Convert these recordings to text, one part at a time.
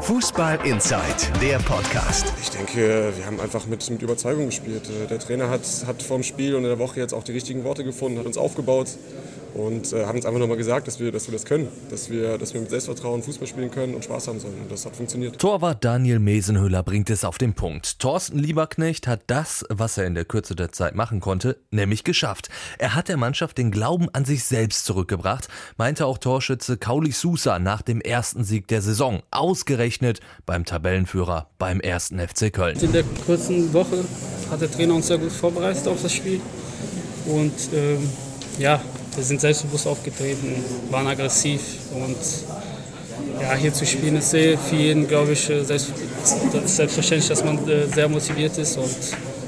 Fußball Inside, der Podcast. Ich denke, wir haben einfach mit, mit Überzeugung gespielt. Der Trainer hat, hat vorm Spiel und in der Woche jetzt auch die richtigen Worte gefunden, hat uns aufgebaut und äh, haben uns einfach nochmal gesagt, dass wir, dass wir das können, dass wir, dass wir mit Selbstvertrauen Fußball spielen können und Spaß haben sollen. Und das hat funktioniert. Torwart Daniel Mesenhöhler bringt es auf den Punkt. Thorsten Lieberknecht hat das, was er in der Kürze der Zeit machen konnte, nämlich geschafft. Er hat der Mannschaft den Glauben an sich selbst zurückgebracht, meinte auch Torschütze Kauli Sousa nach dem ersten Sieg der Saison. Ausgerechnet beim Tabellenführer beim ersten FC Köln. In der kurzen Woche hat der Trainer uns sehr gut vorbereitet auf das Spiel. Und ähm, ja, wir sind selbstbewusst aufgetreten, waren aggressiv und ja, hier zu spielen ist sehr für jeden, glaube ich, äh, selbst, selbstverständlich, dass man äh, sehr motiviert ist und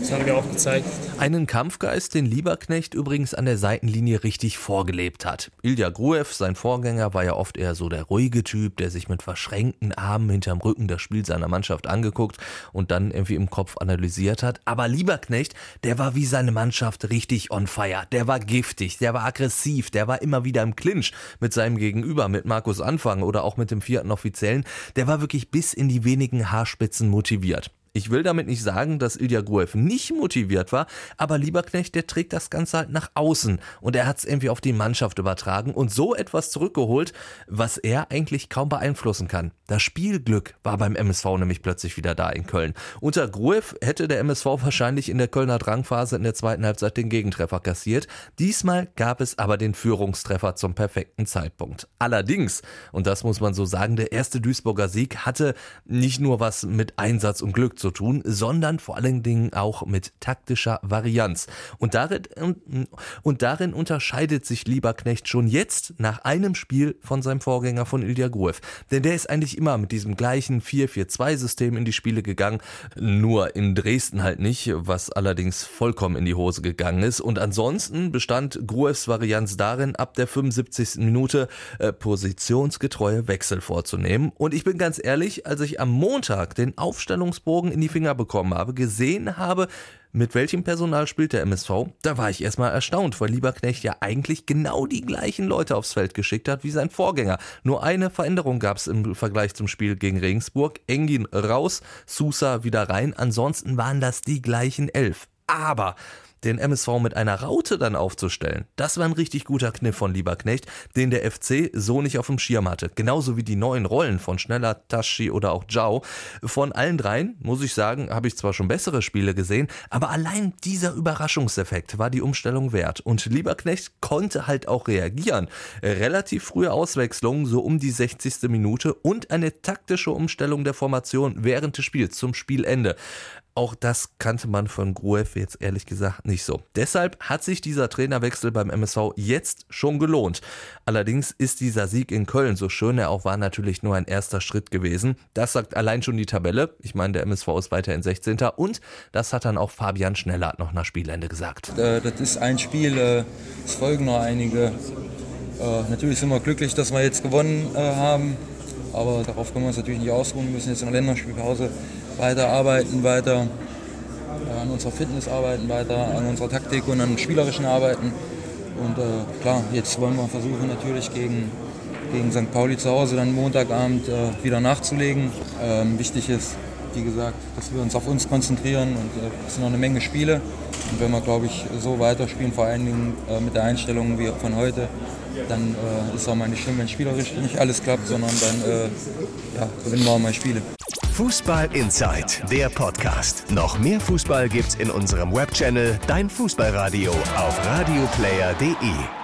das haben wir auch gezeigt. Einen Kampfgeist, den Lieberknecht übrigens an der Seitenlinie richtig vorgelebt hat. Ilja Gruev, sein Vorgänger, war ja oft eher so der ruhige Typ, der sich mit verschränkten Armen hinterm Rücken das Spiel seiner Mannschaft angeguckt und dann irgendwie im Kopf analysiert hat. Aber Lieberknecht, der war wie seine Mannschaft richtig on fire. Der war giftig, der war aggressiv, der war immer wieder im Clinch mit seinem Gegenüber, mit Markus Anfang oder auch mit dem vierten Offiziellen. Der war wirklich bis in die wenigen Haarspitzen motiviert. Ich will damit nicht sagen, dass Ilya Gruev nicht motiviert war, aber Lieberknecht, der trägt das Ganze halt nach außen und er hat es irgendwie auf die Mannschaft übertragen und so etwas zurückgeholt, was er eigentlich kaum beeinflussen kann. Das Spielglück war beim MSV nämlich plötzlich wieder da in Köln. Unter Gruev hätte der MSV wahrscheinlich in der Kölner Drangphase in der zweiten Halbzeit den Gegentreffer kassiert. Diesmal gab es aber den Führungstreffer zum perfekten Zeitpunkt. Allerdings, und das muss man so sagen, der erste Duisburger Sieg hatte nicht nur was mit Einsatz und Glück zu tun, sondern vor allen Dingen auch mit taktischer Varianz. Und darin, und darin unterscheidet sich Lieberknecht schon jetzt nach einem Spiel von seinem Vorgänger von Ilya Gruev. Denn der ist eigentlich immer mit diesem gleichen 4-4-2-System in die Spiele gegangen, nur in Dresden halt nicht, was allerdings vollkommen in die Hose gegangen ist. Und ansonsten bestand Gruevs Varianz darin, ab der 75. Minute äh, positionsgetreue Wechsel vorzunehmen. Und ich bin ganz ehrlich, als ich am Montag den Aufstellungsbogen in die Finger bekommen habe, gesehen habe, mit welchem Personal spielt der MSV, da war ich erstmal erstaunt, weil Lieberknecht ja eigentlich genau die gleichen Leute aufs Feld geschickt hat wie sein Vorgänger. Nur eine Veränderung gab es im Vergleich zum Spiel gegen Regensburg. Engin raus, Sousa wieder rein, ansonsten waren das die gleichen elf. Aber den MSV mit einer Raute dann aufzustellen, das war ein richtig guter Kniff von Lieberknecht, den der FC so nicht auf dem Schirm hatte. Genauso wie die neuen Rollen von Schneller, Taschi oder auch Zhao. Von allen dreien, muss ich sagen, habe ich zwar schon bessere Spiele gesehen, aber allein dieser Überraschungseffekt war die Umstellung wert. Und Lieberknecht konnte halt auch reagieren. Relativ frühe Auswechslungen, so um die 60. Minute und eine taktische Umstellung der Formation während des Spiels zum Spielende. Auch das kannte man von Gruev jetzt ehrlich gesagt nicht so. Deshalb hat sich dieser Trainerwechsel beim MSV jetzt schon gelohnt. Allerdings ist dieser Sieg in Köln, so schön er auch war, natürlich nur ein erster Schritt gewesen. Das sagt allein schon die Tabelle. Ich meine, der MSV ist weiterhin 16. Und das hat dann auch Fabian Schnellert noch nach Spielende gesagt. Äh, das ist ein Spiel, äh, es folgen noch einige. Äh, natürlich sind wir glücklich, dass wir jetzt gewonnen haben. Aber darauf können wir uns natürlich nicht ausruhen. Wir müssen jetzt in der Länderspielpause weiter arbeiten, weiter an unserer Fitness arbeiten, weiter an unserer Taktik und an spielerischen Arbeiten. Und äh, klar, jetzt wollen wir versuchen natürlich gegen, gegen St. Pauli zu Hause dann Montagabend äh, wieder nachzulegen. Ähm, wichtig ist, wie gesagt, dass wir uns auf uns konzentrieren und äh, es sind noch eine Menge Spiele. Und wenn wir, glaube ich, so weiterspielen, vor allen Dingen äh, mit der Einstellung wie von heute, dann äh, ist auch mal nicht schlimm, wenn spielerisch nicht alles klappt, sondern dann äh, ja, gewinnen wir auch mal Spiele. Fußball Inside, der Podcast. Noch mehr Fußball gibt's in unserem Webchannel Dein Fußballradio auf radioplayer.de.